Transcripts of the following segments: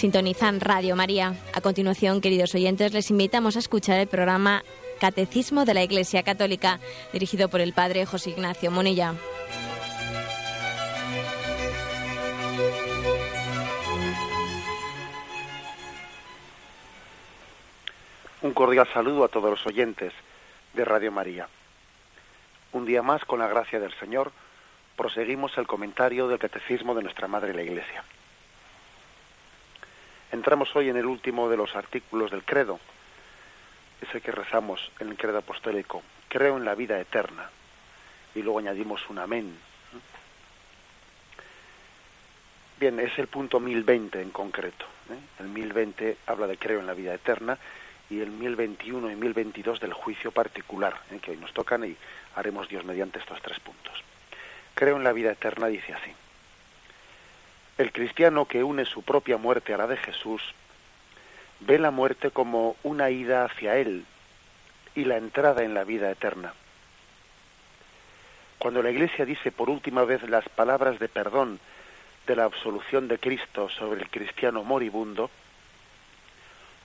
Sintonizan Radio María. A continuación, queridos oyentes, les invitamos a escuchar el programa Catecismo de la Iglesia Católica, dirigido por el Padre José Ignacio Monilla. Un cordial saludo a todos los oyentes de Radio María. Un día más, con la gracia del Señor, proseguimos el comentario del Catecismo de nuestra Madre la Iglesia. Entramos hoy en el último de los artículos del credo, ese que rezamos en el credo apostólico, creo en la vida eterna, y luego añadimos un amén. Bien, es el punto 1020 en concreto. ¿eh? El 1020 habla de creo en la vida eterna y el 1021 y 1022 del juicio particular, ¿eh? que hoy nos tocan y haremos Dios mediante estos tres puntos. Creo en la vida eterna dice así. El cristiano que une su propia muerte a la de Jesús ve la muerte como una ida hacia Él y la entrada en la vida eterna. Cuando la Iglesia dice por última vez las palabras de perdón de la absolución de Cristo sobre el cristiano moribundo,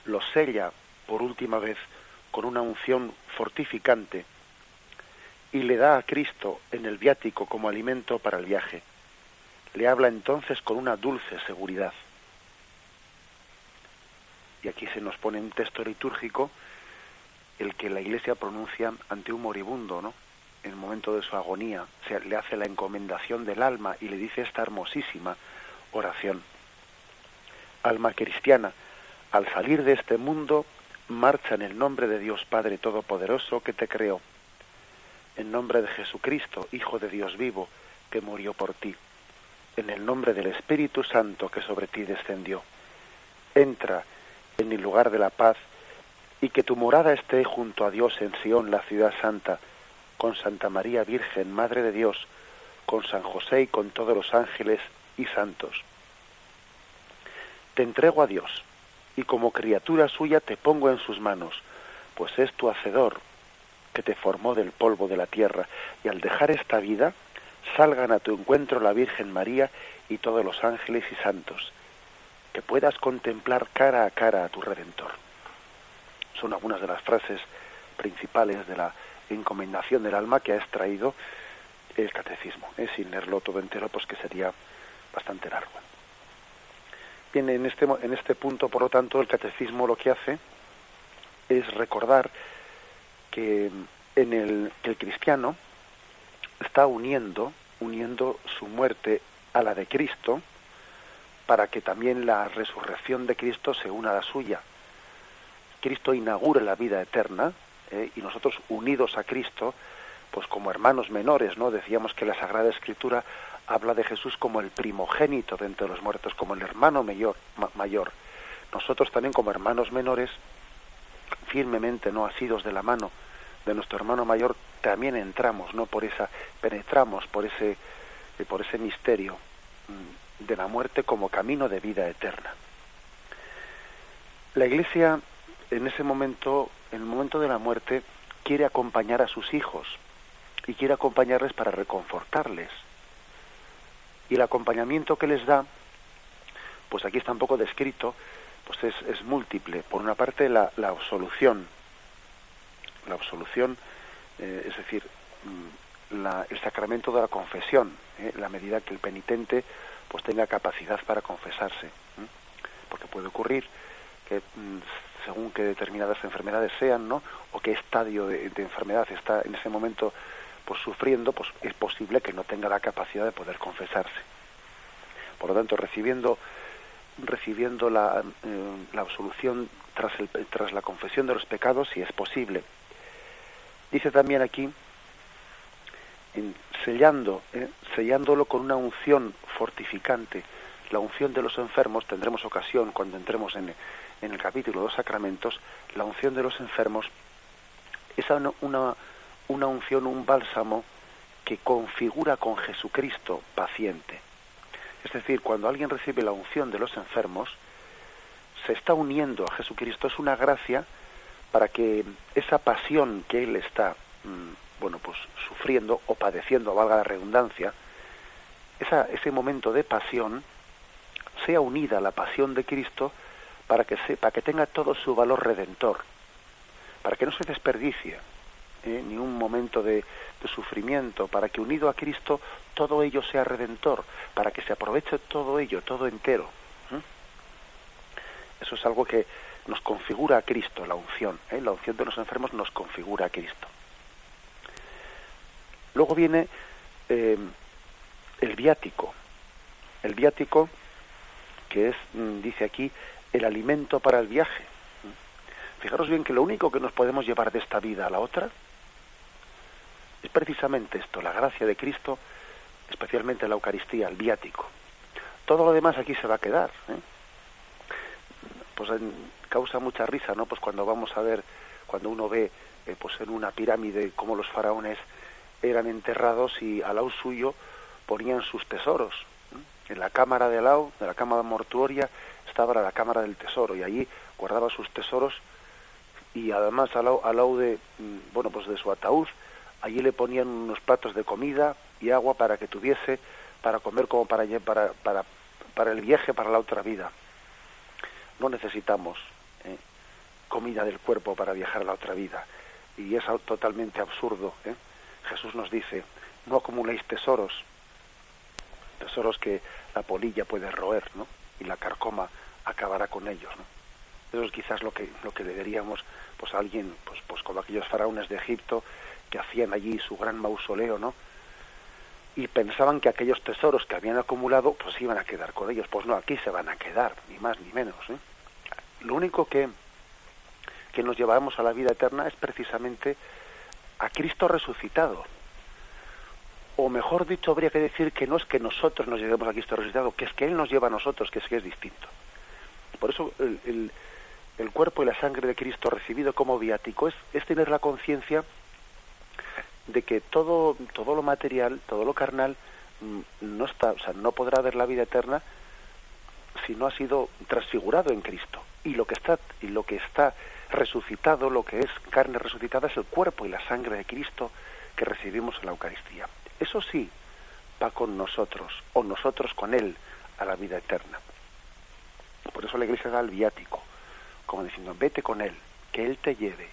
lo sella por última vez con una unción fortificante y le da a Cristo en el viático como alimento para el viaje le habla entonces con una dulce seguridad. Y aquí se nos pone un texto litúrgico el que la Iglesia pronuncia ante un moribundo, ¿no? En el momento de su agonía, se le hace la encomendación del alma y le dice esta hermosísima oración. Alma cristiana, al salir de este mundo, marcha en el nombre de Dios Padre Todopoderoso que te creó, en nombre de Jesucristo, Hijo de Dios vivo, que murió por ti en el nombre del Espíritu Santo que sobre ti descendió. Entra en el lugar de la paz y que tu morada esté junto a Dios en Sión, la ciudad santa, con Santa María Virgen, Madre de Dios, con San José y con todos los ángeles y santos. Te entrego a Dios y como criatura suya te pongo en sus manos, pues es tu hacedor que te formó del polvo de la tierra y al dejar esta vida salgan a tu encuentro la Virgen María y todos los ángeles y santos, que puedas contemplar cara a cara a tu Redentor. Son algunas de las frases principales de la encomendación del alma que ha extraído el catecismo. ¿eh? Sin leerlo todo entero, pues que sería bastante largo. Bien, en este, en este punto, por lo tanto, el catecismo lo que hace es recordar que en el, que el cristiano está uniendo, uniendo su muerte a la de Cristo, para que también la resurrección de Cristo se una a la suya. Cristo inaugura la vida eterna ¿eh? y nosotros unidos a Cristo, pues como hermanos menores, ¿no? Decíamos que la Sagrada Escritura habla de Jesús como el primogénito de entre los muertos, como el hermano mayor, mayor. Nosotros también como hermanos menores, firmemente no asidos de la mano de nuestro hermano mayor, también entramos, ¿no? Por esa, penetramos por ese, eh, por ese misterio mm, de la muerte como camino de vida eterna. La Iglesia en ese momento, en el momento de la muerte, quiere acompañar a sus hijos y quiere acompañarles para reconfortarles. Y el acompañamiento que les da, pues aquí está un poco descrito, pues es, es múltiple. Por una parte, la, la absolución, la absolución eh, es decir, mm, el sacramento de la confesión, ¿eh? la medida que el penitente pues tenga capacidad para confesarse, porque puede ocurrir que mm, según que determinadas enfermedades sean, ¿no? o qué estadio de, enfermedad está en ese momento pues sufriendo, pues es posible que no tenga la capacidad de poder confesarse. Por lo tanto, recibiendo recibiendo la, eh, la absolución tras, el, tras la confesión de los pecados, si es posible, Dice también aquí, sellando, eh, sellándolo con una unción fortificante. La unción de los enfermos, tendremos ocasión cuando entremos en, en el capítulo de los sacramentos, la unción de los enfermos es una, una unción, un bálsamo que configura con Jesucristo paciente. Es decir, cuando alguien recibe la unción de los enfermos, se está uniendo a Jesucristo, es una gracia para que esa pasión que él está mm, bueno pues sufriendo o padeciendo valga la redundancia esa, ese momento de pasión sea unida a la pasión de Cristo para que, para que tenga todo su valor redentor, para que no se desperdicie ¿eh? ni un momento de, sufrimiento, para que unido a Cristo todo ello sea redentor, para que se aproveche todo ello, todo entero. ¿eh? Eso es algo que nos configura a Cristo, la unción. ¿eh? La unción de los enfermos nos configura a Cristo. Luego viene el viático. El viático que es, mm, dice aquí, el alimento para el viaje. Fijaros bien que lo único que nos podemos llevar de esta vida a la otra es precisamente esto, la gracia de Cristo, especialmente la Eucaristía, el viático. Todo lo demás aquí se va a quedar. ¿eh? Pues causa mucha risa, ¿no? Pues cuando vamos a ver, cuando uno ve, eh, pues en una pirámide cómo los faraones eran enterrados y al lado suyo ponían sus tesoros. En la cámara de al lado, de la cámara mortuoria, estaba la cámara del tesoro y allí guardaba sus tesoros y además al lado, al de, mm, bueno, pues de su ataúd allí le ponían unos platos de comida y agua para que tuviese para comer como para, para, para, para el viaje, para la otra vida. No necesitamos ¿eh? comida del cuerpo para viajar a la otra vida. Y es totalmente absurdo. ¿eh? Jesús nos dice, no acumuléis tesoros, tesoros que la polilla puede roer, ¿no? Y la carcoma acabará con ellos, ¿no? Eso es quizás lo que, lo que deberíamos, pues a alguien, pues, pues como aquellos faraones de Egipto, que hacían allí su gran mausoleo, ¿no? Y pensaban que aquellos tesoros que habían acumulado, pues iban a quedar con ellos. Pues no, aquí se van a quedar, ni más ni menos. ¿eh? Lo único que, que nos llevamos a la vida eterna es precisamente a Cristo resucitado. O mejor dicho, habría que decir que no es que nosotros nos llevemos a Cristo resucitado, que es que Él nos lleva a nosotros, que es que es distinto. Por eso el, el, cuerpo y la sangre de Cristo recibido como viático es, es tener la conciencia de que todo, todo lo material, todo lo carnal, mm, no está, o sea, no podrá ver la vida eterna si no ha sido transfigurado en Cristo. Y lo que está, y lo que está resucitado, lo que es carne resucitada, es el cuerpo y la sangre de Cristo que recibimos en la Eucaristía. Eso sí, va con nosotros, o nosotros con Él, a la vida eterna. Por eso la Iglesia da el viático, como diciendo, vete con Él, que Él te lleve,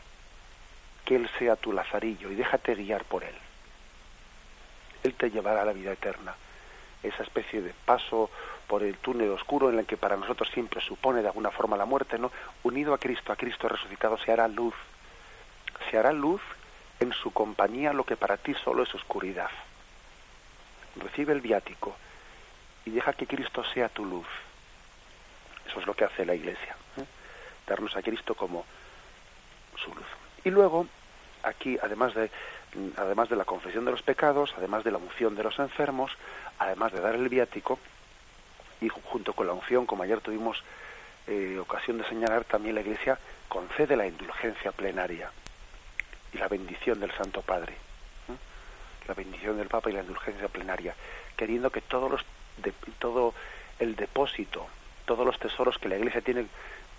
que Él sea tu lazarillo y déjate guiar por Él. Él te llevará a la vida eterna, esa especie de paso por el túnel oscuro en el que para nosotros siempre supone de alguna forma la muerte, ¿no? Unido a Cristo, a Cristo resucitado, se hará luz. Se hará luz en su compañía lo que para ti solo es oscuridad. Recibe el viático y deja que Cristo sea tu luz. Eso es lo que hace la Iglesia, ¿eh? darnos a Cristo como su luz. Y luego, aquí, además de, además de la confesión de los pecados, además de la unción de los enfermos, además de dar el viático, y junto con la unción, como ayer tuvimos eh, ocasión de señalar, también la Iglesia concede la indulgencia plenaria y la bendición del Santo Padre, la bendición del Papa y la indulgencia plenaria, queriendo que todos los de, todo el depósito, todos los tesoros que la Iglesia tiene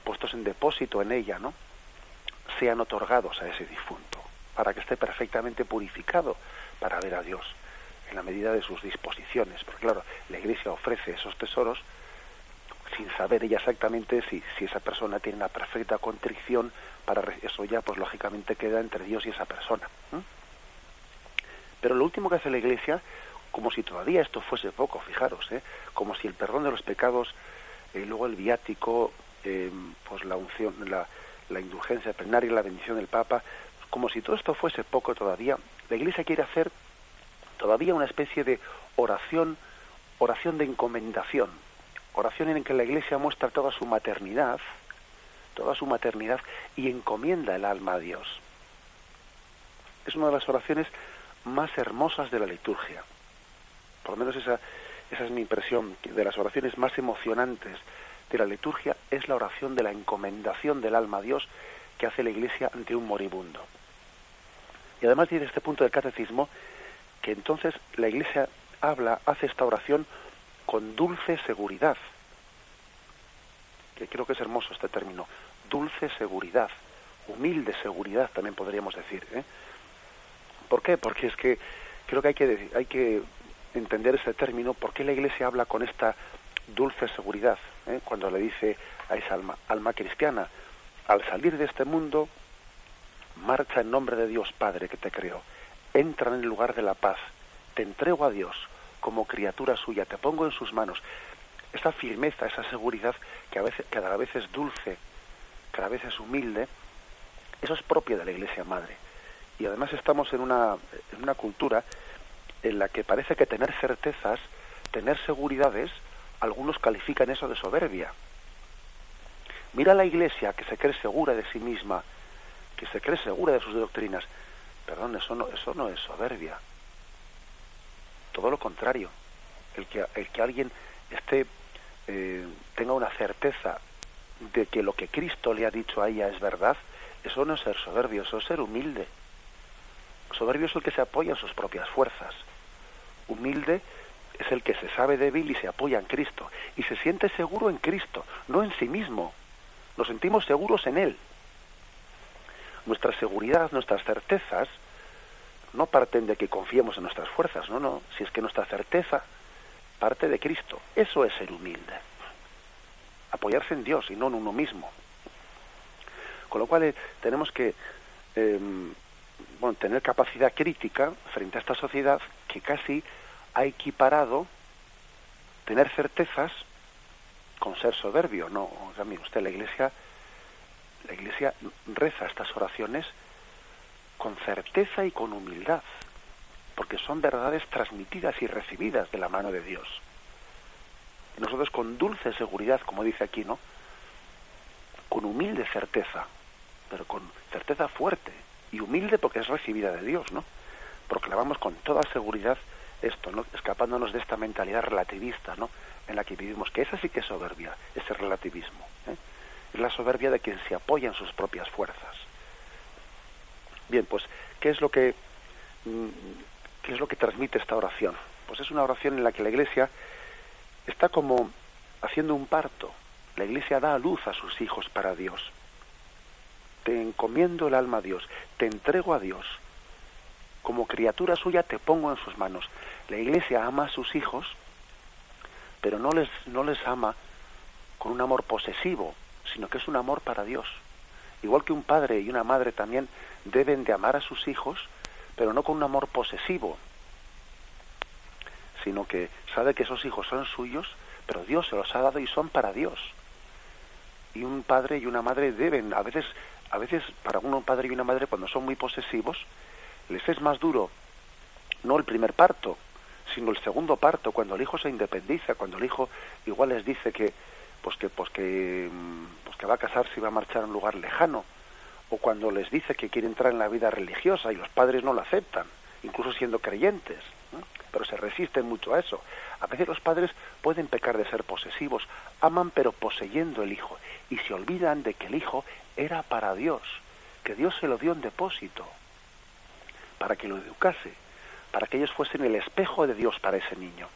puestos en depósito en ella, ¿no? sean otorgados a ese difunto, para que esté perfectamente purificado para ver a Dios en la medida de sus disposiciones. Porque claro, la Iglesia ofrece esos tesoros sin saber ella exactamente si, si esa persona tiene una perfecta contrición, para eso ya pues lógicamente queda entre Dios y esa persona. Pero lo último que hace la Iglesia, como si todavía esto fuese poco, fijaros, ¿eh? como si el perdón de los pecados, eh, luego el viático, eh, pues la unción, la, la indulgencia plenaria, la bendición del Papa, como si todo esto fuese poco todavía, la Iglesia quiere hacer todavía una especie de oración, oración de encomendación, oración en que la Iglesia muestra toda su maternidad, toda su maternidad y encomienda el alma a Dios. Es una de las oraciones más hermosas de la liturgia. Por lo menos esa, esa es mi impresión, de las oraciones más emocionantes de la liturgia es la oración de la encomendación del alma a Dios que hace la Iglesia ante un moribundo. Y además dice este punto del catecismo que entonces la Iglesia habla, hace esta oración con dulce seguridad, que creo que es hermoso este término, dulce seguridad, humilde seguridad también podríamos decir. ¿eh? ¿Por qué? Porque es que creo que hay que, hay que entender ese término, ¿por qué la Iglesia habla con esta dulce seguridad, ¿eh? cuando le dice a esa alma, alma cristiana, al salir de este mundo, marcha en nombre de Dios Padre que te creó, entra en el lugar de la paz, te entrego a Dios como criatura suya, te pongo en sus manos. Esa firmeza, esa seguridad que a veces, cada vez es dulce, cada vez es humilde, eso es propio de la Iglesia Madre. Y además estamos en una, en una cultura en la que parece que tener certezas, tener seguridades, algunos califican eso de soberbia. Mira la Iglesia que se cree segura de sí misma, que se cree segura de sus doctrinas. Perdón, eso no, eso no es soberbia. Todo lo contrario. El que, el que alguien esté, eh, tenga una certeza de que lo que Cristo le ha dicho a ella es verdad, eso no es ser soberbio, eso es ser humilde. Soberbio es el que se apoya en sus propias fuerzas. Humilde es el que se sabe débil y se apoya en Cristo. Y se siente seguro en Cristo, no en sí mismo. Nos sentimos seguros en Él. Nuestra seguridad, nuestras certezas, no parten de que confiemos en nuestras fuerzas, no, no. Si es que nuestra certeza parte de Cristo. Eso es ser humilde. Apoyarse en Dios y no en uno mismo. Con lo cual eh, tenemos que em, bueno, tener capacidad crítica frente a esta sociedad que casi ha equiparado tener certezas con ser soberbio. No, o mire usted, la Iglesia, la Iglesia reza estas oraciones con certeza y con humildad, porque son verdades transmitidas y recibidas de la mano de Dios. Y nosotros con dulce seguridad, como dice aquí, ¿no? Con humilde certeza, pero con certeza fuerte y humilde porque es recibida de Dios, ¿no? Proclamamos con toda seguridad esto, ¿no? escapándonos de esta mentalidad relativista ¿no? en la que vivimos, que esa sí que es soberbia, ese relativismo. Es la soberbia de quien se apoya en sus propias fuerzas. Bien, pues, ¿qué es lo que, mm, qué es lo que transmite esta oración? Pues es una oración en la que la Iglesia está como haciendo un parto. La Iglesia da a luz a sus hijos para Dios. Te encomiendo el alma a Dios, te entrego a Dios. Como criatura suya te pongo en sus manos. La Iglesia ama a sus hijos, pero no les, no les ama con un amor posesivo, sino que es un amor para Dios. Igual que un padre y una madre también deben de amar a sus hijos, pero no con un amor posesivo, sino que sabe que esos hijos son suyos, pero Dios se los ha dado y son para Dios. Y un padre y una madre deben, a veces, a veces para un padre y una madre cuando son muy posesivos, les es más duro no el primer parto, sino el segundo parto, cuando el hijo se independiza, cuando el hijo igual les dice que pues que pues que mm, pues que va a casarse y va a marchar a un lugar lejano, o cuando les dice que quiere entrar en la vida religiosa y los padres no lo aceptan, incluso siendo creyentes, pero se resisten mucho a eso. A veces los padres pueden pecar de ser posesivos, aman pero poseyendo el hijo y se olvidan de que el hijo era para Dios, que Dios se lo dio en depósito para que lo educase para que ellos fuesen el espejo de Dios para ese niño.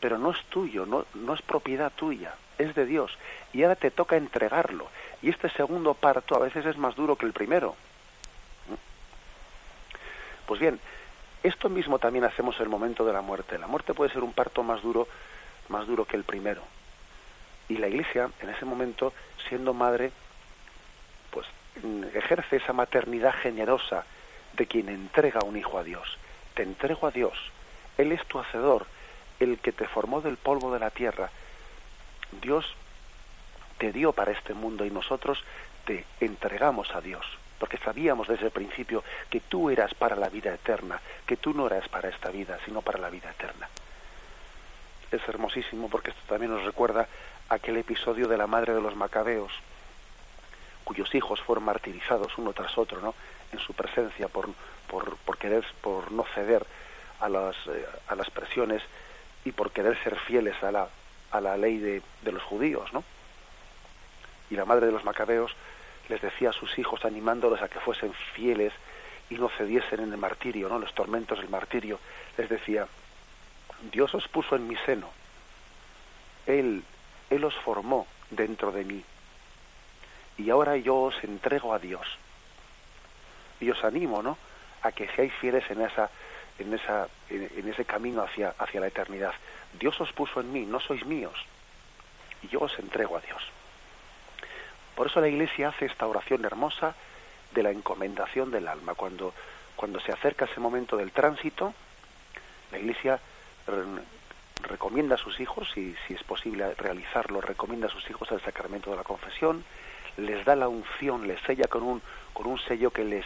Pero no es tuyo, no, no es propiedad tuya, es de Dios. Y ahora te toca entregarlo. Y este segundo parto a veces es más duro que el primero. Pues bien, esto mismo también hacemos en el momento de la muerte. La muerte puede ser un parto más duro, más duro que el primero. Y la Iglesia, en ese momento, siendo madre, pues ejerce esa maternidad generosa de quien entrega un hijo a Dios te entrego a Dios. Él es tu hacedor, el que te formó del polvo de la tierra. Dios te dio para este mundo y nosotros te entregamos a Dios, porque sabíamos desde el principio que tú eras para la vida eterna, que tú no eras para esta vida, sino para la vida eterna. Es hermosísimo porque esto también nos recuerda aquel episodio de la madre de los macabeos, cuyos hijos fueron martirizados uno tras otro, ¿no? En su presencia por, por, por querer, por no ceder a las, eh, a las presiones y por querer ser fieles a la, a la ley de, de los judíos, ¿no? Y la madre de los macabeos les decía a sus hijos, animándolos a que fuesen fieles y no cediesen en el martirio, ¿no? Los tormentos del martirio, les decía, Dios os puso en mi seno, Él, Él os formó dentro de mí, y ahora yo os entrego a Dios. Y os animo, ¿no? a que seáis fieles en esa en esa en, ese camino hacia hacia la eternidad. Dios os puso en mí, no sois míos. y yo os entrego a Dios. Por eso la Iglesia hace esta oración hermosa de la encomendación del alma. Cuando, cuando se acerca ese momento del tránsito, la Iglesia recomienda a sus hijos, y si es posible realizarlo, recomienda a sus hijos el sacramento de la confesión, les da la unción, les sella con un, con un sello que les,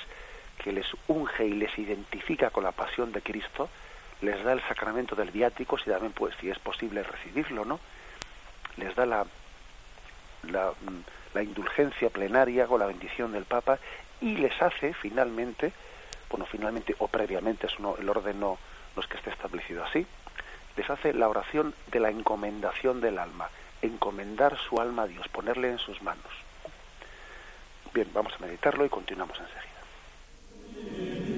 que les unge y les identifica con la pasión de Cristo, les da el sacramento del viático, si también pues, si es posible recibirlo, ¿no? Les da la, la, indulgencia plenaria con la bendición del Papa y les hace finalmente, bueno, finalmente o previamente, eso el orden no, no es que esté establecido así, les hace la oración de la encomendación del alma, encomendar su alma a Dios, ponerle en sus manos. Bien, vamos a meditarlo y continuamos enseguida. Amen.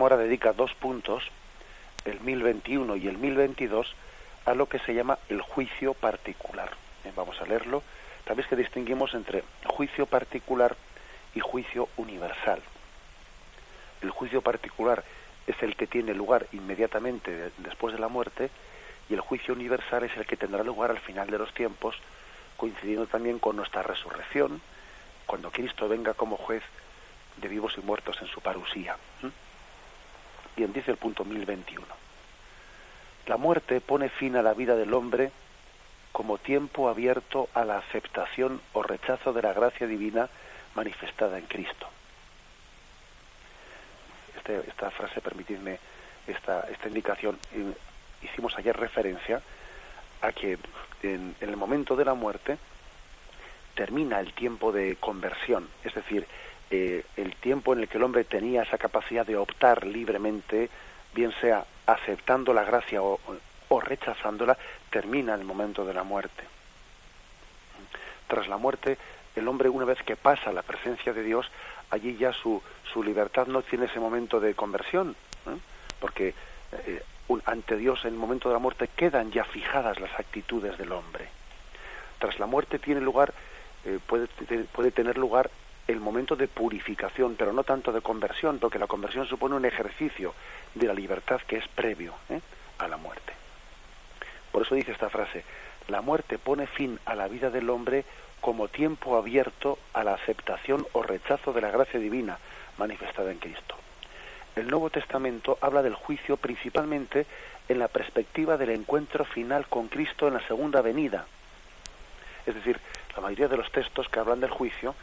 Ahora dedica dos puntos, el 1021 y el 1022, a lo que se llama el juicio particular. Eh, vamos a leerlo. Sabéis que distinguimos entre juicio particular y juicio universal. El juicio particular es el que tiene lugar inmediatamente después de la muerte y el juicio universal es el que tendrá lugar al final de los tiempos, coincidiendo también con nuestra resurrección, cuando Cristo venga como juez de vivos y muertos en su parusía. Bien, dice el punto 1021. La muerte pone fin a la vida del hombre como tiempo abierto a la aceptación o rechazo de la gracia divina manifestada en Cristo. Este, esta frase, permitidme esta, esta indicación, hicimos ayer referencia a que en, el momento de la muerte termina el tiempo de conversión, es decir, eh, el tiempo en el que el hombre tenía esa capacidad de optar libremente, bien sea aceptando la gracia o, rechazándola, termina el momento de la muerte. Tras la muerte, el hombre una vez que pasa la presencia de Dios, allí ya su, su libertad no tiene ese momento de conversión, ¿eh? porque eh, ante Dios en el momento de la muerte quedan ya fijadas las actitudes del hombre. Tras la muerte tiene lugar, puede, puede tener lugar el momento de purificación, pero no tanto de conversión, porque la conversión supone un ejercicio de la libertad que es previo ¿eh? a la muerte. Por eso dice esta frase, la muerte pone fin a la vida del hombre como tiempo abierto a la aceptación o rechazo de la gracia divina manifestada en Cristo. El Nuevo Testamento habla del juicio principalmente en la perspectiva del encuentro final con Cristo en la segunda venida. Es decir, la mayoría de los textos que hablan del juicio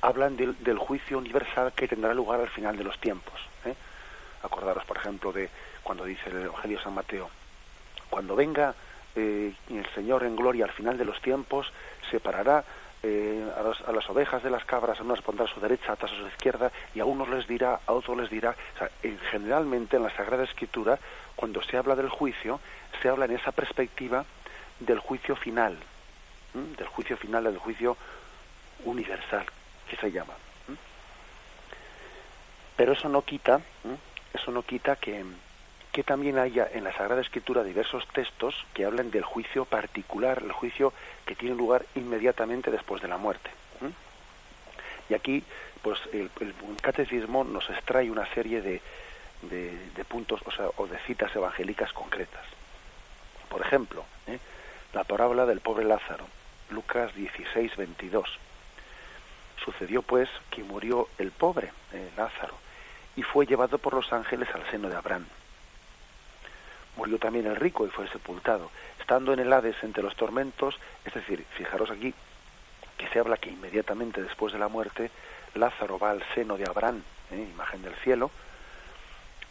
hablan del, juicio universal que tendrá lugar al final de los tiempos. ¿eh? Acordaros, por ejemplo, de cuando dice el Evangelio San Mateo, cuando venga eh, el Señor en gloria al final de los tiempos, separará eh, a, las ovejas de las cabras, a unos pondrá a su derecha, a otras a su izquierda, y a unos les dirá, a otros les dirá. Sea, generalmente en la Sagrada Escritura, cuando se habla del juicio, se habla en esa perspectiva del juicio final, del juicio final, del juicio universal, que se llama. Pero eso no quita, eso no quita que, que también haya en la Sagrada Escritura diversos textos que hablan del juicio particular, el juicio que tiene lugar inmediatamente después de la muerte. Y aquí, pues el, catecismo nos extrae una serie de, de, puntos, o sea, o de citas evangélicas concretas. Por ejemplo, ¿eh? la parábola del pobre Lázaro, Lucas 16, 22 Sucedió pues que murió el pobre, eh, Lázaro, y fue llevado por los ángeles al seno de Abraham. murió también el rico y fue sepultado. Estando en el Hades entre los tormentos, es decir, fijaros aquí que se habla que inmediatamente después de la muerte Lázaro va al seno de Abraham, ¿eh? imagen del cielo,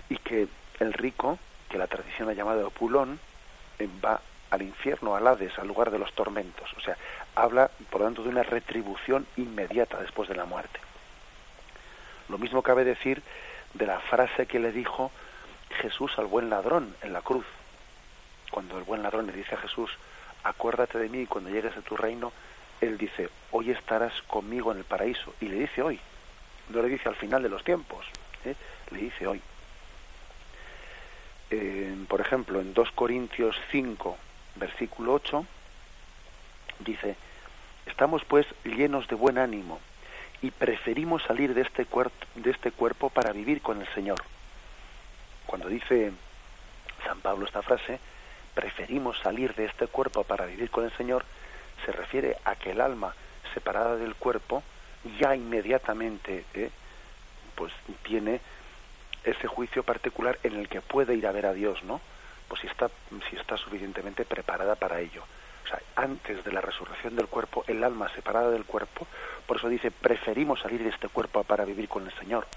y que el rico, que la tradición ha llamado Pulón, eh, va al infierno, al Hades, al lugar de los tormentos. O sea, habla, por lo tanto, de una retribución inmediata después de la muerte. Lo mismo cabe decir de la frase que le dijo Jesús al buen ladrón en la cruz. Cuando el buen ladrón le dice a Jesús, acuérdate de mí cuando llegues a tu reino, él dice, hoy estarás conmigo en el paraíso. Y le dice hoy, no le dice al final de los tiempos, ¿eh? le dice hoy. por ejemplo, en 2 Corintios 5, versículo 8, dice, estamos pues llenos de buen ánimo y preferimos salir de este, de este cuerpo para vivir con el Señor. Cuando dice San Pablo esta frase, preferimos salir de este cuerpo para vivir con el Señor, se refiere a que el alma separada del cuerpo ya inmediatamente ¿eh? pues tiene ese juicio particular en el que puede ir a ver a Dios, ¿no? Pues si está, si está suficientemente preparada para ello. Antes de la resurrección del cuerpo, el alma separada del cuerpo, por eso dice, preferimos salir de este cuerpo para vivir con el Señor.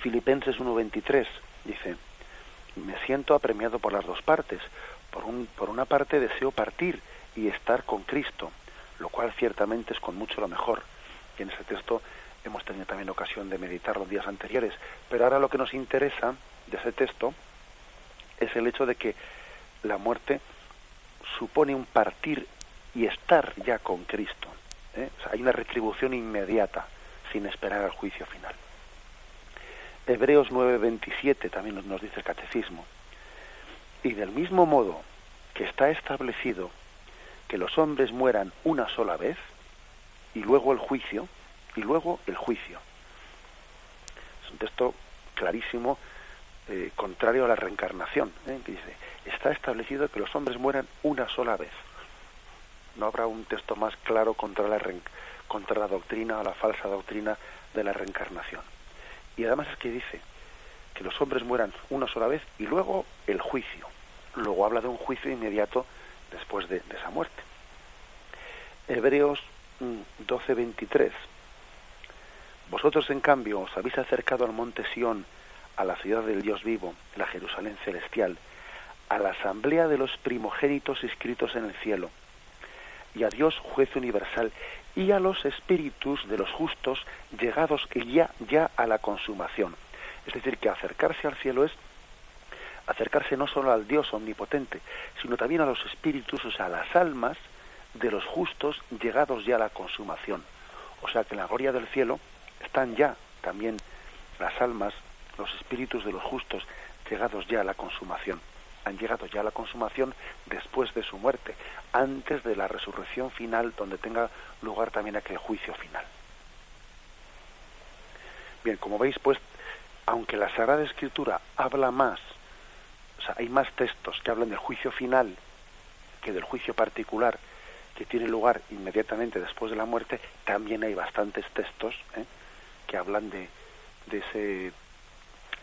Filipenses 1.23 dice, me siento apremiado por las dos partes. Por, un, por una parte deseo partir y estar con Cristo, lo cual ciertamente es con mucho lo mejor. Y en ese texto hemos tenido también ocasión de meditar los días anteriores. Pero ahora lo que nos interesa de ese texto es el hecho de que la muerte supone un partir y estar ya con Cristo. ¿eh? hay una retribución inmediata, sin esperar al juicio final. Hebreos 9:27 también nos dice el catecismo. Y del mismo modo que está establecido que los hombres mueran una sola vez y luego el juicio y luego el juicio. Es un texto clarísimo, eh, contrario a la reencarnación, ¿eh? que dice, está establecido que los hombres mueran una sola vez. No habrá un texto más claro contra la, contra la doctrina o la falsa doctrina de la reencarnación. Y además es que dice que los hombres mueran una sola vez y luego el juicio. Luego habla de un juicio inmediato después de, esa muerte. Hebreos 12:23. Mm, Vosotros, en cambio, os habéis acercado al monte Sión, a la ciudad del Dios vivo, la Jerusalén celestial, a la asamblea de los primogénitos inscritos en el cielo, y a Dios juez universal, y a los espíritus de los justos llegados ya, ya a la consumación. Es decir, que acercarse al cielo es acercarse no solo al Dios omnipotente, sino también a los espíritus, o sea, a las almas de los justos llegados ya a la consumación. O sea que en la gloria del cielo están ya también las almas, los espíritus de los justos llegados ya a la consumación. Han llegado ya a la consumación después de su muerte, antes de la resurrección final, donde tenga lugar también aquel juicio final. Bien, como veis, pues, aunque la Sagrada Escritura habla más o sea, hay más textos que hablan del juicio final que del juicio particular que tiene lugar inmediatamente después de la muerte, también hay bastantes textos ¿eh? que hablan de, de, ese,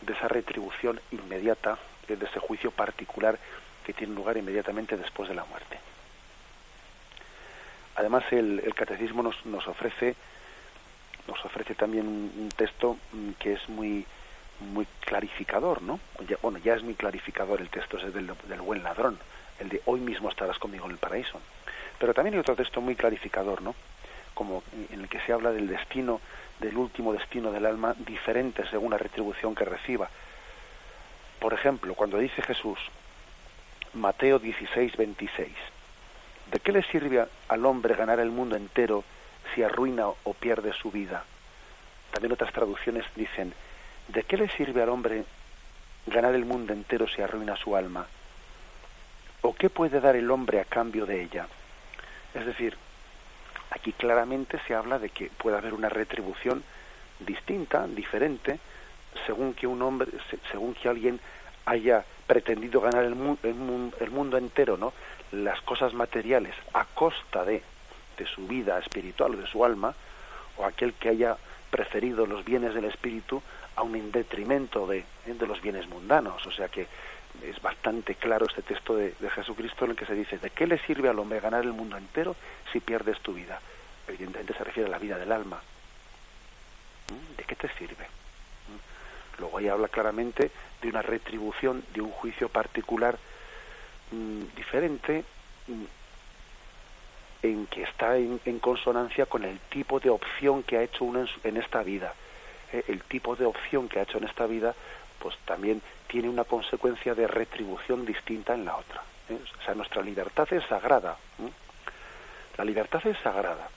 de esa retribución inmediata, de ese juicio particular que tiene lugar inmediatamente después de la muerte. Además, el, catecismo nos, ofrece nos ofrece también un texto mm, que es muy muy clarificador, ¿no? bueno, ya es muy clarificador el texto ese del, del, buen ladrón, el de hoy mismo estarás conmigo en el paraíso. Pero también hay otro texto muy clarificador, ¿no? Como en el que se habla del destino, del último destino del alma, diferente según la retribución que reciba. Por ejemplo, cuando dice Jesús, Mateo 16, 26, ¿de qué le sirve al hombre ganar el mundo entero si arruina o pierde su vida? También otras traducciones dicen, ¿De qué le sirve al hombre ganar el mundo entero si arruina su alma? ¿O qué puede dar el hombre a cambio de ella? Es decir, aquí claramente se habla de que puede haber una retribución distinta, diferente, según que un hombre, según que alguien haya pretendido ganar el, el, mundo entero, ¿no? Las cosas materiales a costa de, de su vida espiritual o de su alma, o aquel que haya preferido los bienes del espíritu aun en detrimento de, de los bienes mundanos. O sea que es bastante claro este texto de, Jesucristo en el que se dice, ¿de qué le sirve al hombre ganar el mundo entero si pierdes tu vida? Evidentemente se refiere a la vida del alma. ¿De qué te sirve? ¿Mm? Luego ahí habla claramente de una retribución, de un juicio particular mm, diferente en que está en, consonancia con el tipo de opción que ha hecho uno en, esta vida. ¿eh? el tipo de opción que ha hecho en esta vida, pues también tiene una consecuencia de retribución distinta en la otra. ¿eh? O sea, nuestra libertad es sagrada. La libertad es sagrada.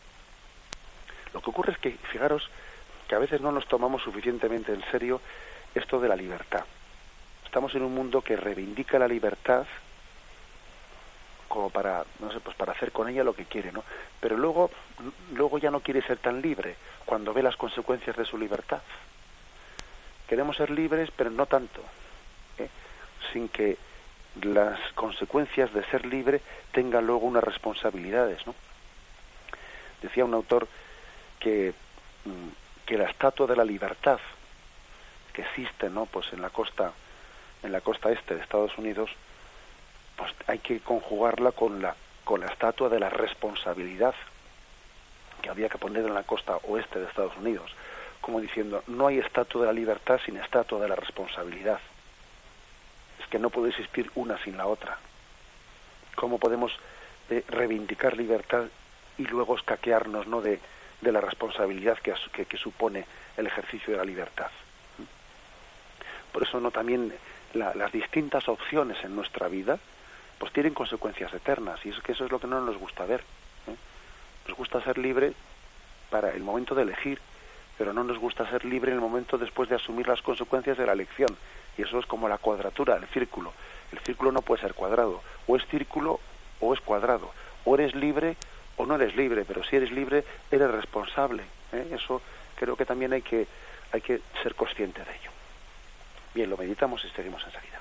Lo que ocurre es que, fijaros, que a veces no nos tomamos suficientemente en serio esto de la libertad. Estamos en un mundo que reivindica la libertad como para no sé pues para hacer con ella lo que quiere no pero luego luego ya no quiere ser tan libre cuando ve las consecuencias de su libertad queremos ser libres pero no tanto ¿eh? sin que las consecuencias de ser libre tengan luego unas responsabilidades no decía un autor que mm, que la estatua de la libertad que existe no pues en la costa en la costa este de Estados Unidos pues hay que conjugarla con la, con la estatua de la responsabilidad que había que poner en la costa oeste de Estados Unidos, como diciendo, no hay estatua de la libertad sin estatua de la responsabilidad. Es que no puede existir una sin la otra. ¿Cómo podemos eh, reivindicar libertad y luego escaquearnos ¿no? de, de la responsabilidad que, que, supone el ejercicio de la libertad? Por eso no también las distintas opciones en nuestra vida, pues tienen consecuencias eternas y es que eso es lo que no nos gusta ver. ¿eh? Nos gusta ser libre para el momento de elegir, pero no nos gusta ser libre en el momento después de asumir las consecuencias de la elección. Y eso es como la cuadratura, el círculo. El círculo no puede ser cuadrado, o es círculo o es cuadrado. O eres libre o no eres libre, pero si eres libre eres responsable. ¿eh? Eso creo que también hay que, hay que ser consciente de ello. Bien, lo meditamos y seguimos enseguida.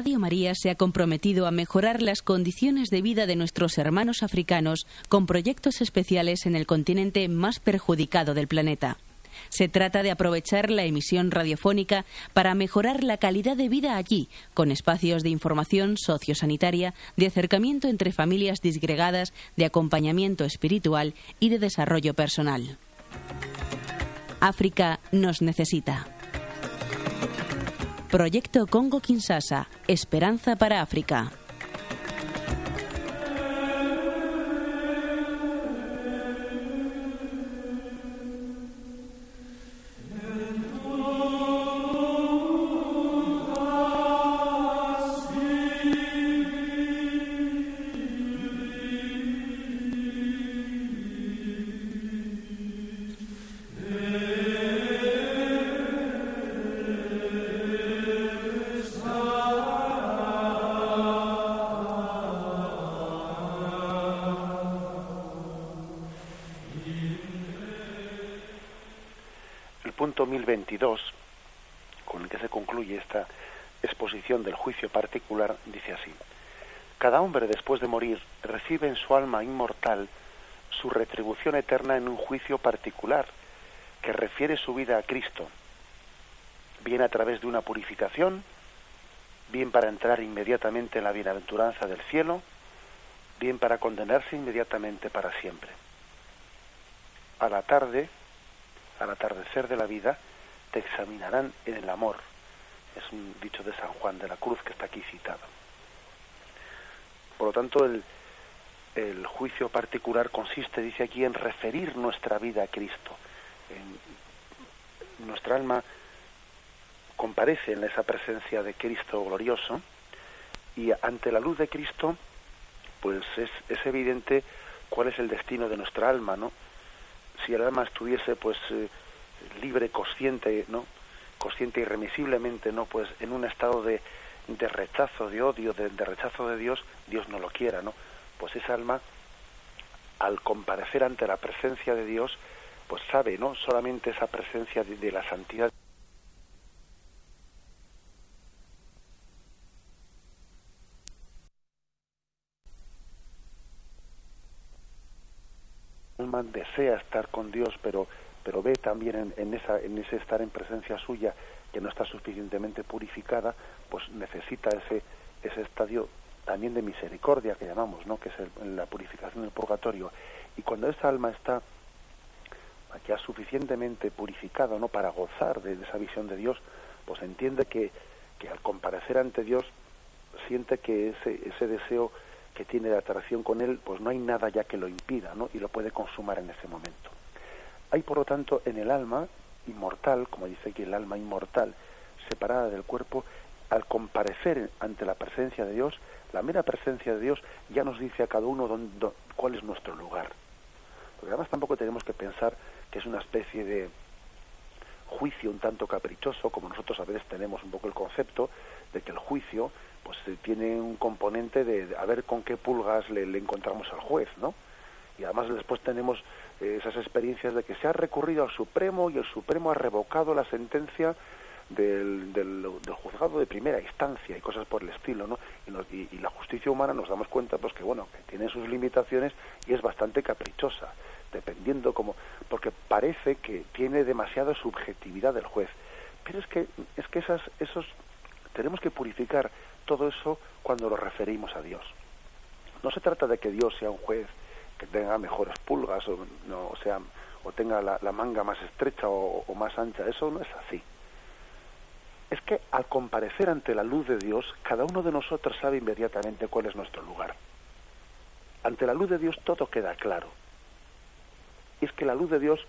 Radio María se ha comprometido a mejorar las condiciones de vida de nuestros hermanos africanos con proyectos especiales en el continente más perjudicado del planeta. Se trata de aprovechar la emisión radiofónica para mejorar la calidad de vida allí, con espacios de información sociosanitaria, de acercamiento entre familias disgregadas, de acompañamiento espiritual y de desarrollo personal. África nos necesita. Proyecto Congo Kinshasa, Esperanza para África. Con el que se concluye esta exposición del juicio particular, dice así. Cada hombre después de morir recibe en su alma inmortal su retribución eterna en un juicio particular que refiere su vida a Cristo, bien a través de una purificación, bien para entrar inmediatamente en la bienaventuranza del cielo, bien para condenarse inmediatamente para siempre. A la tarde, al atardecer de la vida, te examinarán en el amor. Es un dicho de San Juan de la Cruz que está aquí citado. Por lo tanto, el, juicio particular consiste, dice aquí, en referir nuestra vida a Cristo. En, nuestra alma comparece en esa presencia de Cristo glorioso y ante la luz de Cristo, pues es, es evidente cuál es el destino de nuestra alma, ¿no? Si el alma estuviese, pues, eh, libre, consciente, ¿no? consciente irremisiblemente, ¿no? Pues en un estado de, de rechazo, de odio, de, rechazo de Dios, Dios no lo quiera, ¿no? Pues esa alma, al comparecer ante la presencia de Dios, pues sabe, ¿no? Solamente esa presencia de la santidad desea estar con Dios, pero, pero ve también en, esa, en ese estar en presencia suya que no está suficientemente purificada, pues necesita ese, ese estadio también de misericordia que llamamos, ¿no? que es la purificación del purgatorio. Y cuando esa alma está ya suficientemente purificada ¿no? para gozar de, esa visión de Dios, pues entiende que, que al comparecer ante Dios siente que ese, ese deseo que tiene de atracción con él, pues no hay nada ya que lo impida, ¿no? Y lo puede consumar en ese momento. Hay, por lo tanto, en el alma inmortal, como dice aquí el alma inmortal, separada del cuerpo, al comparecer ante la presencia de Dios, la mera presencia de Dios ya nos dice a cada uno dónde, cuál es nuestro lugar. Porque además tampoco tenemos que pensar que es una especie de juicio un tanto caprichoso, como nosotros a veces tenemos un poco el concepto de que el juicio pues eh, tiene un componente de, a ver con qué pulgas le, encontramos al juez, ¿no? Y además después tenemos eh, esas experiencias de que se ha recurrido al Supremo y el Supremo ha revocado la sentencia del, del, juzgado de primera instancia y cosas por el estilo, ¿no? Y, y, la justicia humana nos damos cuenta, pues que bueno, que tiene sus limitaciones y es bastante caprichosa, dependiendo como, porque parece que tiene demasiada subjetividad del juez. Pero es que es que esas esos tenemos que purificar todo eso cuando lo referimos a Dios. No se trata de que Dios sea un juez que tenga mejores pulgas o, no, sea, o tenga la, manga más estrecha o, o, más ancha. Eso no es así. Es que al comparecer ante la luz de Dios, cada uno de nosotros sabe inmediatamente cuál es nuestro lugar. Ante la luz de Dios todo queda claro. Y es que la luz de Dios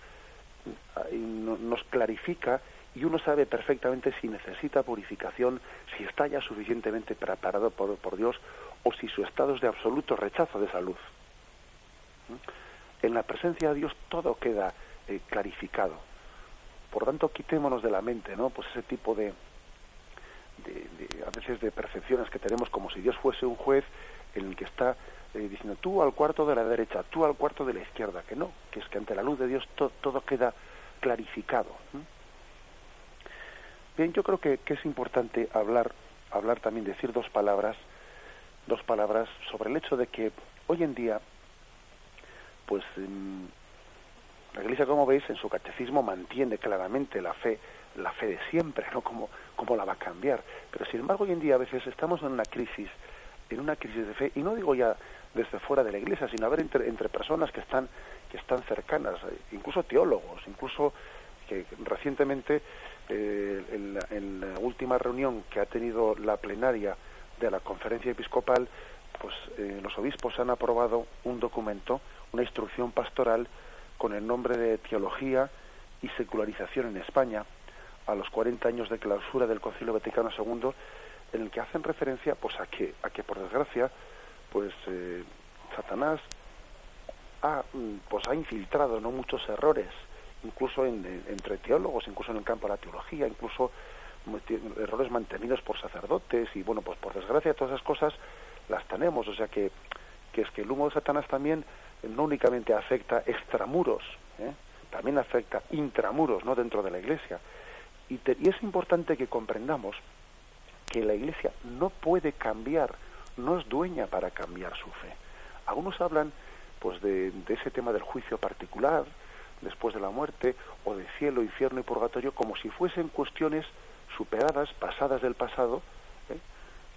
nos clarifica y uno sabe perfectamente si necesita purificación, si está ya suficientemente preparado por, por Dios o si su estado es de absoluto rechazo de esa luz. ¿Mm? En la presencia de Dios todo queda eh, clarificado. Por tanto, quitémonos de la mente, ¿no? Pues ese tipo de, de, a veces de percepciones que tenemos como si Dios fuese un juez en el que está eh, diciendo tú al cuarto de la derecha, tú al cuarto de la izquierda, que no, que es que ante la luz de Dios todo queda clarificado. Yo creo que, es importante hablar, hablar también, decir dos palabras, dos palabras sobre el hecho de que hoy en día, pues la Iglesia, como veis, en su catecismo mantiene claramente la fe, la fe de siempre, ¿no? Como, como la va a cambiar. Pero sin embargo, hoy en día a veces estamos en una crisis, en una crisis de fe, y no digo ya desde fuera de la Iglesia, sino a ver entre, entre personas que están, que están cercanas, incluso teólogos, incluso que recientemente eh, en, la, última reunión que ha tenido la plenaria de la conferencia episcopal, pues eh, los obispos han aprobado un documento, una instrucción pastoral con el nombre de Teología y Secularización en España, a los 40 años de clausura del Concilio Vaticano II, en el que hacen referencia pues a que, a que por desgracia, pues eh, Satanás ha, mm, pues ha infiltrado no muchos errores incluso entre teólogos, incluso en el campo de la teología, incluso errores mantenidos por sacerdotes y bueno, pues por desgracia todas esas cosas las tenemos, o sea que, es que el humo de Satanás también no únicamente afecta extramuros, ¿eh? también afecta intramuros, ¿no? dentro de la Iglesia. Y, y, es importante que comprendamos que la Iglesia no puede cambiar, no es dueña para cambiar su fe. Algunos hablan pues de ese tema del juicio particular, después de la muerte, o de cielo, infierno y purgatorio, como si fuesen cuestiones superadas, pasadas del pasado, ¿eh?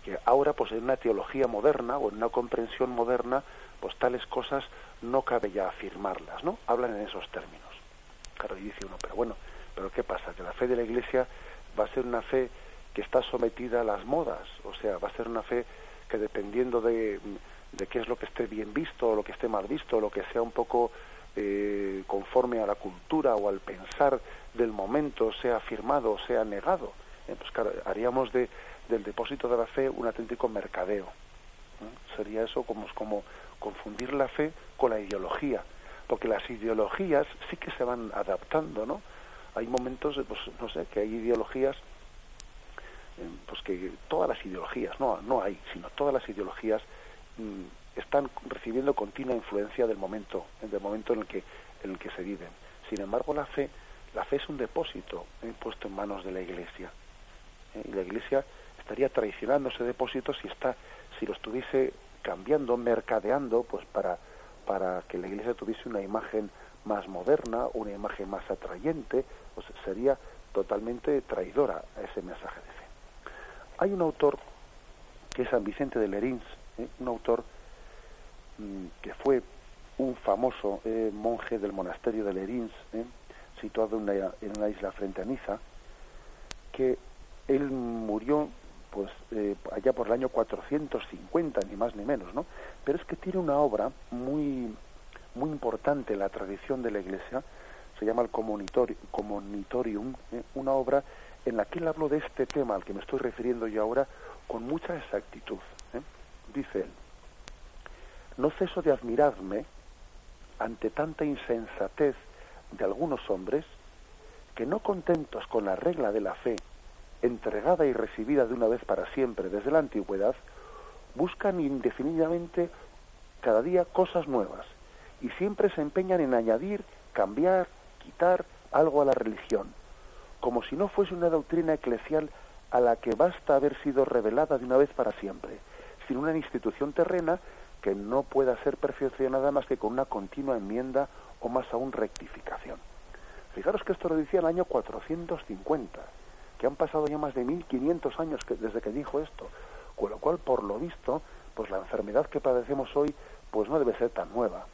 que ahora, pues en una teología moderna o en una comprensión moderna, pues tales cosas no cabe ya afirmarlas, ¿no? Hablan en esos términos. Claro, y dice uno, pero bueno, pero ¿qué pasa? Que la fe de la Iglesia va a ser una fe que está sometida a las modas, o sea, va a ser una fe que dependiendo de, de qué es lo que esté bien visto o lo que esté mal visto, o lo que sea un poco eh, conforme a la cultura o al pensar del momento sea afirmado o sea negado. Eh, pues haríamos de, del depósito de la fe un auténtico mercadeo. Sería eso como, como confundir la fe con la ideología, porque las ideologías sí que se van adaptando ¿no? hay momentos, pues no sé, que hay ideologías, eh, pues que todas las ideologías, no, no hay, sino todas las ideologías mm, están recibiendo continua influencia del momento, del momento en el que, en el que se viven. Sin embargo, la fe, la fe es un depósito puesto en manos de la Iglesia. Eh, y la Iglesia estaría traicionando ese depósito si está, si lo estuviese cambiando, mercadeando, pues para, para que la Iglesia tuviese una imagen más moderna, una imagen más atrayente, pues sería totalmente traidora a ese mensaje de fe. Hay un autor que es San Vicente de Lerins, ¿eh? un autor que fue un famoso eh, monje del monasterio de Lerins, ¿eh? situado en una, en una, isla frente a Niza, que él murió pues allá por el año 450, ni más ni menos, ¿no? Pero es que tiene una obra muy muy importante en la tradición de la Iglesia, se llama el Comunitorium, ¿eh? una obra en la que él habló de este tema al que me estoy refiriendo yo ahora con mucha exactitud. ¿eh? Dice él, no ceso de admirarme ante tanta insensatez de algunos hombres que no contentos con la regla de la fe, entregada y recibida de una vez para siempre desde la antigüedad, buscan indefinidamente cada día cosas nuevas y siempre se empeñan en añadir, cambiar, quitar algo a la religión, como si no fuese una doctrina eclesial a la que basta haber sido revelada de una vez para siempre, sin una institución terrena que no pueda ser perfeccionada más que con una continua enmienda o más aún rectificación. Fijaros que esto lo decía el año 450, que han pasado ya más de 1500 años desde que dijo esto, con lo cual, por lo visto, pues la enfermedad que padecemos hoy, pues no debe ser tan nueva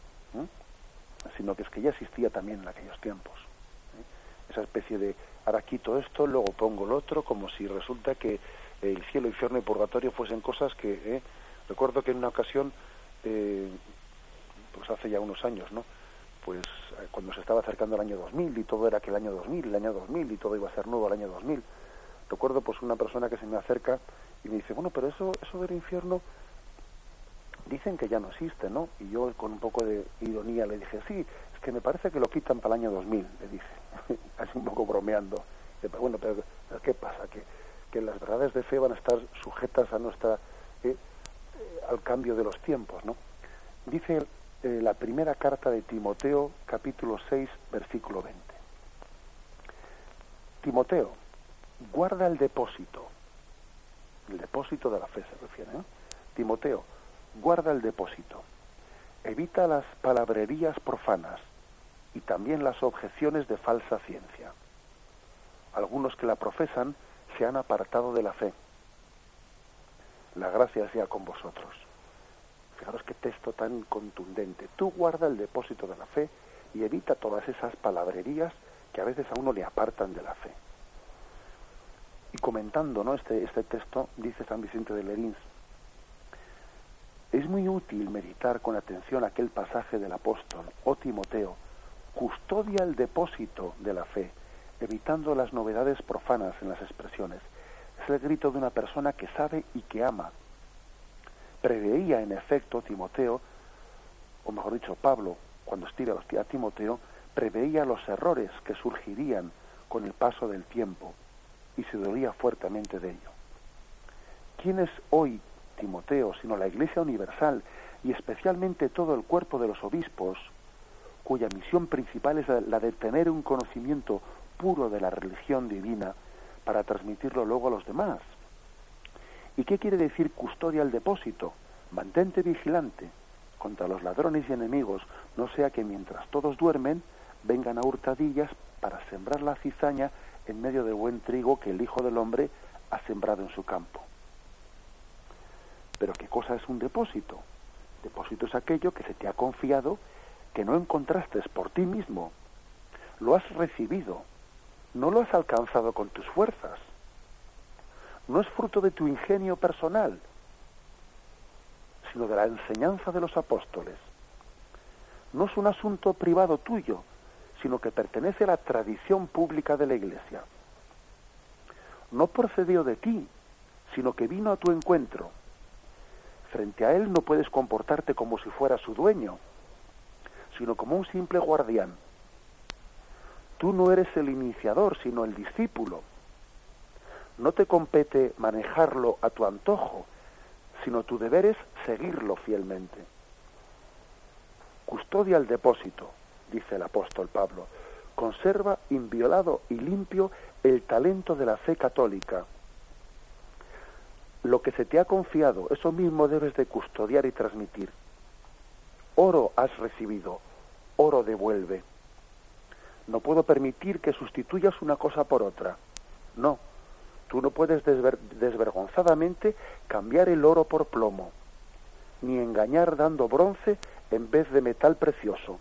sino que es que ya existía también en aquellos tiempos. ¿eh? Esa especie de, ahora quito esto, luego pongo lo otro, como si resulta que el cielo, infierno y purgatorio fuesen cosas que... ¿eh? Recuerdo que en una ocasión, eh, pues hace ya unos años, ¿no? Pues cuando se estaba acercando el año 2000 y todo era que el año 2000, el año 2000 y todo iba a ser nuevo el año 2000. Recuerdo pues una persona que se me acerca y me dice, bueno, pero eso, eso del infierno dicen que ya no existe, ¿no? Y yo con un poco de ironía le dije, sí, es que me parece que lo quitan para el año 2000, le dije, así un poco bromeando. Bueno, pero, ¿qué pasa? Que, que, las verdades de fe van a estar sujetas a nuestra, eh, eh, al cambio de los tiempos, ¿no? Dice eh, la primera carta de Timoteo, capítulo 6, versículo 20. Timoteo, guarda el depósito, el depósito de la fe se refiere, ¿no? Timoteo, guarda el depósito, evita las palabrerías profanas y también las objeciones de falsa ciencia. Algunos que la profesan se han apartado de la fe. La gracia sea con vosotros. Fijaros qué texto tan contundente. Tú guarda el depósito de la fe y evita todas esas palabrerías que a veces a uno le apartan de la fe. Y comentando ¿no? este, este texto, dice San Vicente de Lerins, es muy útil meditar con atención aquel pasaje del apóstol, oh Timoteo, custodia el depósito de la fe, evitando las novedades profanas en las expresiones. Es el grito de una persona que sabe y que ama. Preveía, en efecto, Timoteo, o mejor dicho, Pablo, cuando estira a Timoteo, preveía los errores que surgirían con el paso del tiempo y se dolía fuertemente de ello. ¿Quién es hoy Timoteo, sino la Iglesia Universal y especialmente todo el cuerpo de los obispos, cuya misión principal es la de tener un conocimiento puro de la religión divina para transmitirlo luego a los demás. ¿Y qué quiere decir custodia al depósito? Mantente vigilante contra los ladrones y enemigos, no sea que mientras todos duermen vengan a hurtadillas para sembrar la cizaña en medio del buen trigo que el Hijo del Hombre ha sembrado en su campo. Pero ¿qué cosa es un depósito? Depósito es aquello que se te ha confiado, que no encontraste por ti mismo. Lo has recibido, no lo has alcanzado con tus fuerzas. No es fruto de tu ingenio personal, sino de la enseñanza de los apóstoles. No es un asunto privado tuyo, sino que pertenece a la tradición pública de la Iglesia. No procedió de ti, sino que vino a tu encuentro Frente a él no puedes comportarte como si fuera su dueño, sino como un simple guardián. Tú no eres el iniciador, sino el discípulo. No te compete manejarlo a tu antojo, sino tu deber es seguirlo fielmente. Custodia el depósito, dice el apóstol Pablo. Conserva inviolado y limpio el talento de la fe católica. Lo que se te ha confiado, eso mismo debes de custodiar y transmitir. Oro has recibido, oro devuelve. No puedo permitir que sustituyas una cosa por otra. No, tú no puedes desvergonzadamente cambiar el oro por plomo, ni engañar dando bronce en vez de metal precioso.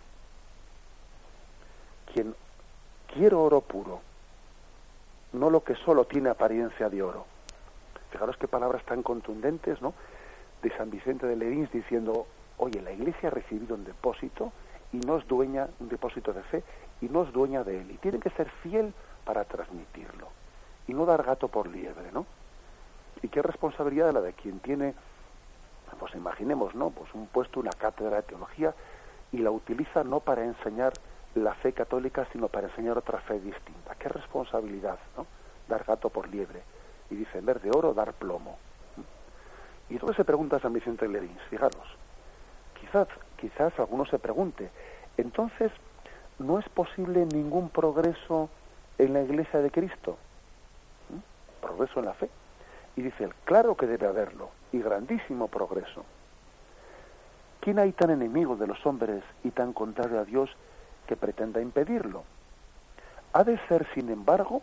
Quien quiero oro puro, no lo que solo tiene apariencia de oro. Fijaros qué palabras tan contundentes, ¿no? De San Vicente de Lerins diciendo, oye, la Iglesia ha recibido un depósito y no es dueña, un depósito de fe, y no es dueña de él. Y tiene que ser fiel para transmitirlo. Y no dar gato por liebre, ¿no? Y qué responsabilidad la de quien tiene, pues imaginemos, ¿no? Pues un puesto, una cátedra de teología, y la utiliza no para enseñar la fe católica, sino para enseñar otra fe distinta. Qué responsabilidad, ¿no? Dar gato por liebre. Y dice, en de oro, dar plomo. Y entonces se pregunta San Vicente Lerins, fijaros, quizás, quizás alguno se pregunte, entonces, ¿no es posible ningún progreso en la iglesia de Cristo? Progreso en la fe. Y dice él, claro que debe haberlo, y grandísimo progreso. ¿Quién hay tan enemigo de los hombres y tan contrario a Dios que pretenda impedirlo? Ha de ser, sin embargo,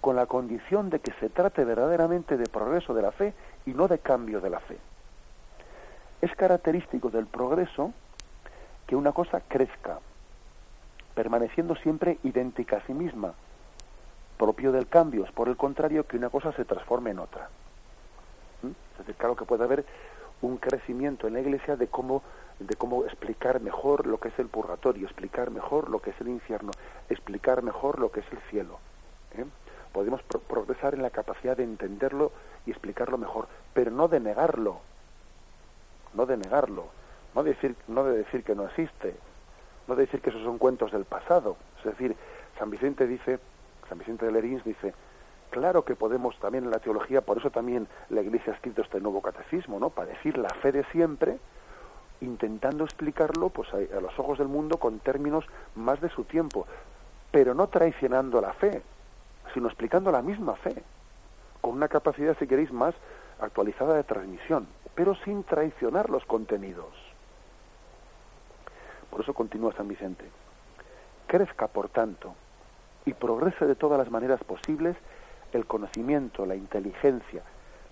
con la condición de que se trate verdaderamente de progreso de la fe y no de cambio de la fe. Es característico del progreso que una cosa crezca, permaneciendo siempre idéntica a sí misma. Propio del cambio es, por el contrario, que una cosa se transforme en otra. ¿Mm? Es decir, claro que puede haber un crecimiento en la Iglesia de cómo, de cómo explicar mejor lo que es el purgatorio, explicar mejor lo que es el infierno, explicar mejor lo que es el cielo. ¿eh? Podemos progresar en la capacidad de entenderlo y explicarlo mejor, pero no de negarlo, no de negarlo, no de decir, no de decir que no existe, no de decir que esos son cuentos del pasado. Es decir, San Vicente dice, San Vicente de Lerins dice, claro que podemos también en la teología, por eso también la Iglesia ha escrito este nuevo catecismo, ¿no? Para decir la fe de siempre, intentando explicarlo pues a, a los ojos del mundo con términos más de su tiempo, pero no traicionando la fe, sino explicando la misma fe, con una capacidad, si queréis, más actualizada de transmisión pero sin traicionar los contenidos. Por eso continúa San Vicente. Crezca, por tanto, y progrese de todas las maneras posibles el conocimiento, la inteligencia,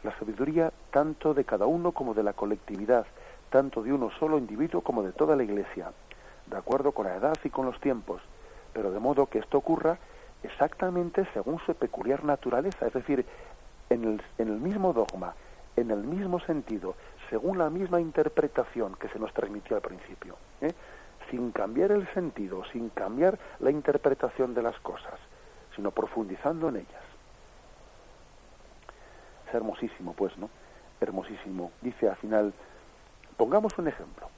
la sabiduría tanto de cada uno como de la colectividad, tanto de uno solo individuo como de toda la Iglesia, de acuerdo con la edad y con los tiempos, pero de modo que esto ocurra exactamente según su peculiar naturaleza, es decir, en el, en el mismo dogma, en el mismo sentido, según la misma interpretación que se nos transmitió al principio, ¿eh? Sin cambiar el sentido, sin cambiar la interpretación de las cosas, sino profundizando en ellas. Es hermosísimo, pues, ¿no? Hermosísimo. Dice al final, pongamos un ejemplo.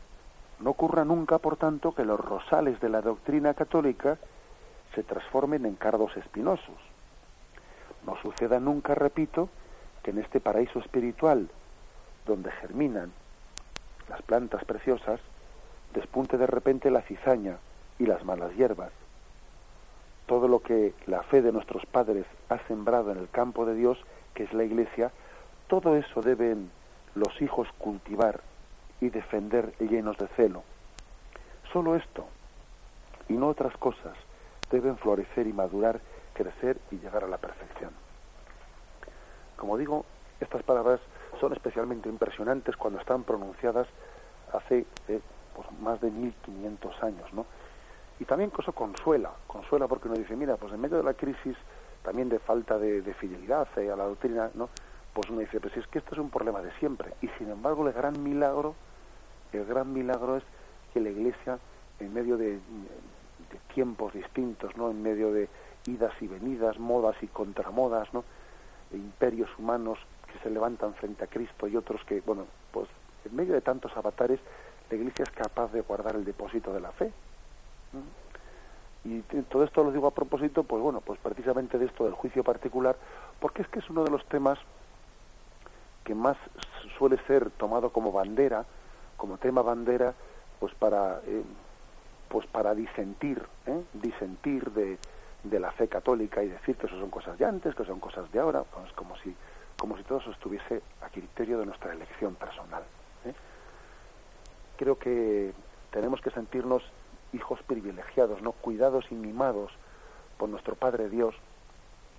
No ocurra nunca, por tanto, que los rosales de la doctrina católica se transformen en cardos espinosos. No suceda nunca, repito, que en este paraíso espiritual, donde germinan las plantas preciosas, despunte de repente la cizaña y las malas hierbas. Todo lo que la fe de nuestros padres ha sembrado en el campo de Dios, que es la Iglesia, todo eso deben los hijos cultivar y defender llenos de celo. Solo esto, y no otras cosas, deben florecer y madurar, crecer y llegar a la perfección. Como digo, estas palabras son especialmente impresionantes cuando están pronunciadas hace eh, pues, más de 1500 años, ¿no? Y también eso consuela, consuela porque uno dice, mira, pues en medio de la crisis también de falta de, fidelidad eh, a la doctrina, ¿no? Pues uno dice, pues es que esto es un problema de siempre. Y sin embargo el gran milagro, el gran milagro es que la Iglesia, en medio de, de tiempos distintos, ¿no? En medio de idas y venidas, modas y contramodas, ¿no? imperios humanos que se levantan frente a Cristo y otros que, bueno, pues en medio de tantos avatares, la Iglesia es capaz de guardar el depósito de la fe. Y todo esto lo digo a propósito, pues bueno, pues precisamente de esto del juicio particular, porque es que es uno de los temas que más suele ser tomado como bandera, como tema bandera, pues para, eh, pues para disentir, ¿eh? disentir de, de, la fe católica y decir que eso son cosas de antes, que son cosas de ahora, pues como si, como si todo eso estuviese a criterio de nuestra elección personal. ¿eh? Creo que tenemos que sentirnos hijos privilegiados, no cuidados y mimados por nuestro Padre Dios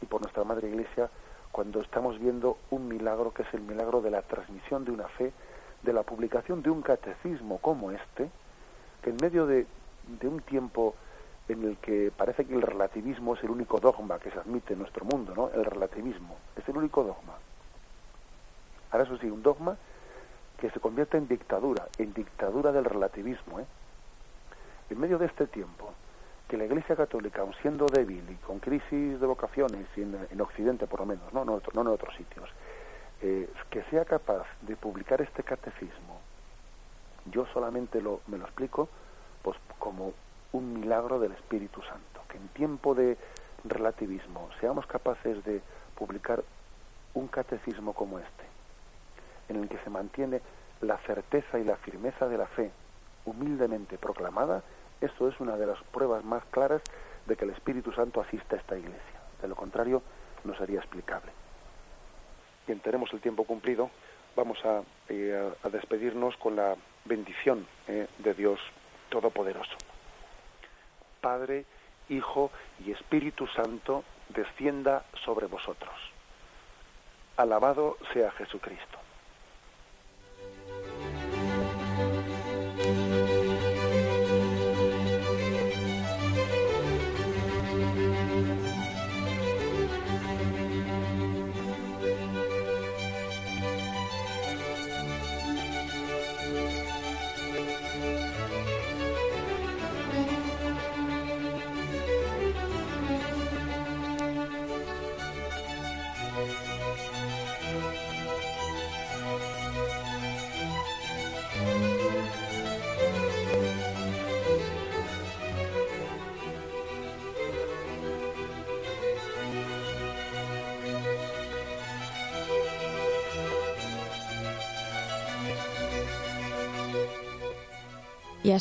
y por nuestra Madre Iglesia cuando estamos viendo un milagro que es el milagro de la transmisión de una fe, de la publicación de un catecismo como este, que en medio de, de un tiempo en el que parece que el relativismo es el único dogma que se admite en nuestro mundo, ¿no? El relativismo es el único dogma. Ahora eso sí, un dogma que se convierte en dictadura, en dictadura del relativismo, ¿eh? En medio de este tiempo, que la Iglesia Católica, aun siendo débil y con crisis de vocaciones, en, Occidente por lo menos, no, no, en otros sitios, eh, que sea capaz de publicar este catecismo, yo solamente lo, me lo explico pues como un milagro del Espíritu Santo, que en tiempo de relativismo seamos capaces de publicar un catecismo como este, en el que se mantiene la certeza y la firmeza de la fe humildemente proclamada esto es una de las pruebas más claras de que el Espíritu Santo asiste a esta iglesia. De lo contrario, no sería explicable. Bien, tenemos el tiempo cumplido. Vamos a, eh, despedirnos con la bendición eh, de Dios Todopoderoso. Padre, Hijo y Espíritu Santo, descienda sobre vosotros. Alabado sea Jesucristo.